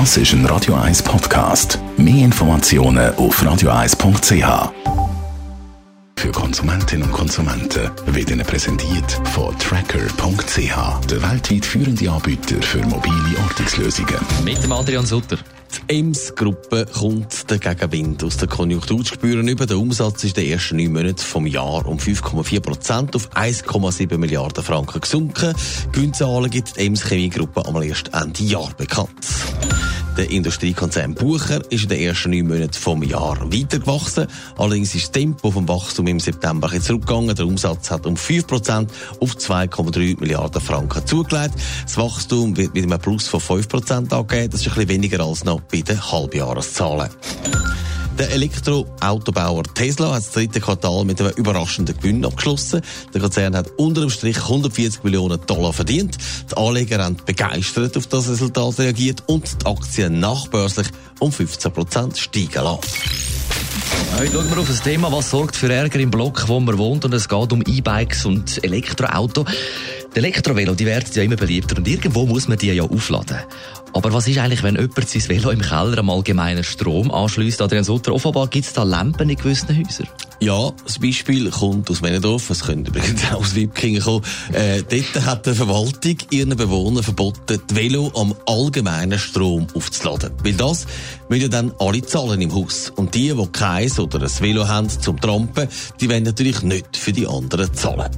Das ist ein Radio 1 Podcast. Mehr Informationen auf radio1.ch. Für Konsumentinnen und Konsumenten wird Ihnen präsentiert von Tracker.ch, der weltweit führende Anbieter für mobile Ortungslösungen. Mit dem Adrian Sutter. Die Ems-Gruppe kommt der Gegenwind aus der Konjunktur zu spüren. Über der Umsatz ist in den ersten neun Monaten vom Jahr um 5,4 Prozent auf 1,7 Milliarden Franken gesunken. Gewinnzahlen gibt die Ems-Chemie-Gruppe am erst Ende Jahr bekannt. Der Industriekonzern Bucher ist in den ersten neun Monaten vom Jahr weitergewachsen. Allerdings ist das Tempo vom Wachstum im September zurückgegangen. Der Umsatz hat um 5% auf 2,3 Milliarden Franken zugelegt. Das Wachstum wird mit einem Plus von 5% angegeben. Das ist ein bisschen weniger als noch bei den Halbjahreszahlen. Der Elektroautobauer Tesla hat das dritte Quartal mit einem überraschenden Gewinn abgeschlossen. Der Konzern hat unter dem Strich 140 Millionen Dollar verdient. Die Anleger haben begeistert auf das Resultat reagiert und die Aktien nachbörslich um 15 Prozent steigen lassen. Heute schauen wir auf ein Thema, was sorgt für Ärger im Block, wo man wohnt. Und es geht um E-Bikes und Elektroauto. Die Elektrovelo, die werden ja immer beliebter und irgendwo muss man die ja aufladen. Aber was ist eigentlich, wenn jemand sein Velo im Keller am allgemeinen Strom anschließt? Adrian Sutter, offenbar gibt es da Lampen in gewissen Häusern. Ja, das Beispiel kommt aus Menendorf, es könnte übrigens auch aus Wipkingen kommen. Äh, dort hat die Verwaltung ihren Bewohnern verboten, die Velo am allgemeinen Strom aufzuladen. Weil das müssen dann alle zahlen im Haus. Und die, die keins oder ein Velo haben zum Trampen, die wollen natürlich nicht für die anderen zahlen.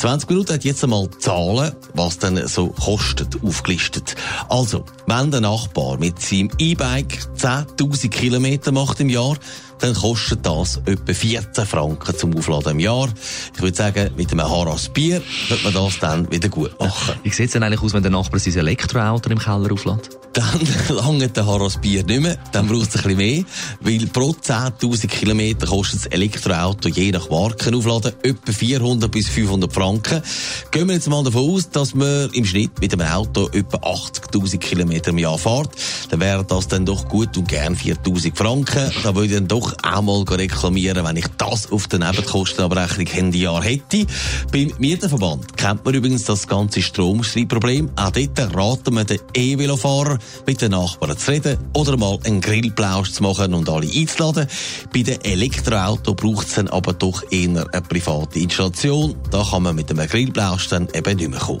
20 Minuten hat jetzt einmal Zahlen, was dann so kostet, aufgelistet. Also, wenn der Nachbar mit seinem E-Bike 10.000 Kilometer macht im Jahr, dann kostet das etwa 14 Franken zum Aufladen im Jahr. Ich würde sagen, mit einem Haras Bier wird man das dann wieder gut machen. Wie sieht es denn eigentlich aus, wenn der Nachbar sein Elektroauto im Keller auflädt? Dann lange der Haras Bier nicht mehr, dann braucht es ein bisschen mehr, weil pro 10.000 Kilometer kostet das Elektroauto je nach Markenaufladen etwa 400 bis 500 Franken. Gehen wir jetzt mal davon aus, dass man im Schnitt mit einem Auto etwa 80.000 Kilometer im Jahr fährt, dann wären das dann doch gut und gern 4.000 Franken. Da würde dann doch auch mal reklamieren, wenn ich das auf der Nebenkostenabrechnung Ende Jahr hätte. Beim Mieterverband kennt man übrigens das ganze Stromstreitproblem. Auch dort raten wir den E-Velofahrer, mit den Nachbarn zu reden oder mal einen Grillplausch zu machen und alle einzuladen. Bei den Elektroautos braucht es dann aber doch eher eine private Installation. Da kann man mit einem Grillplausch dann eben nicht mehr kommen.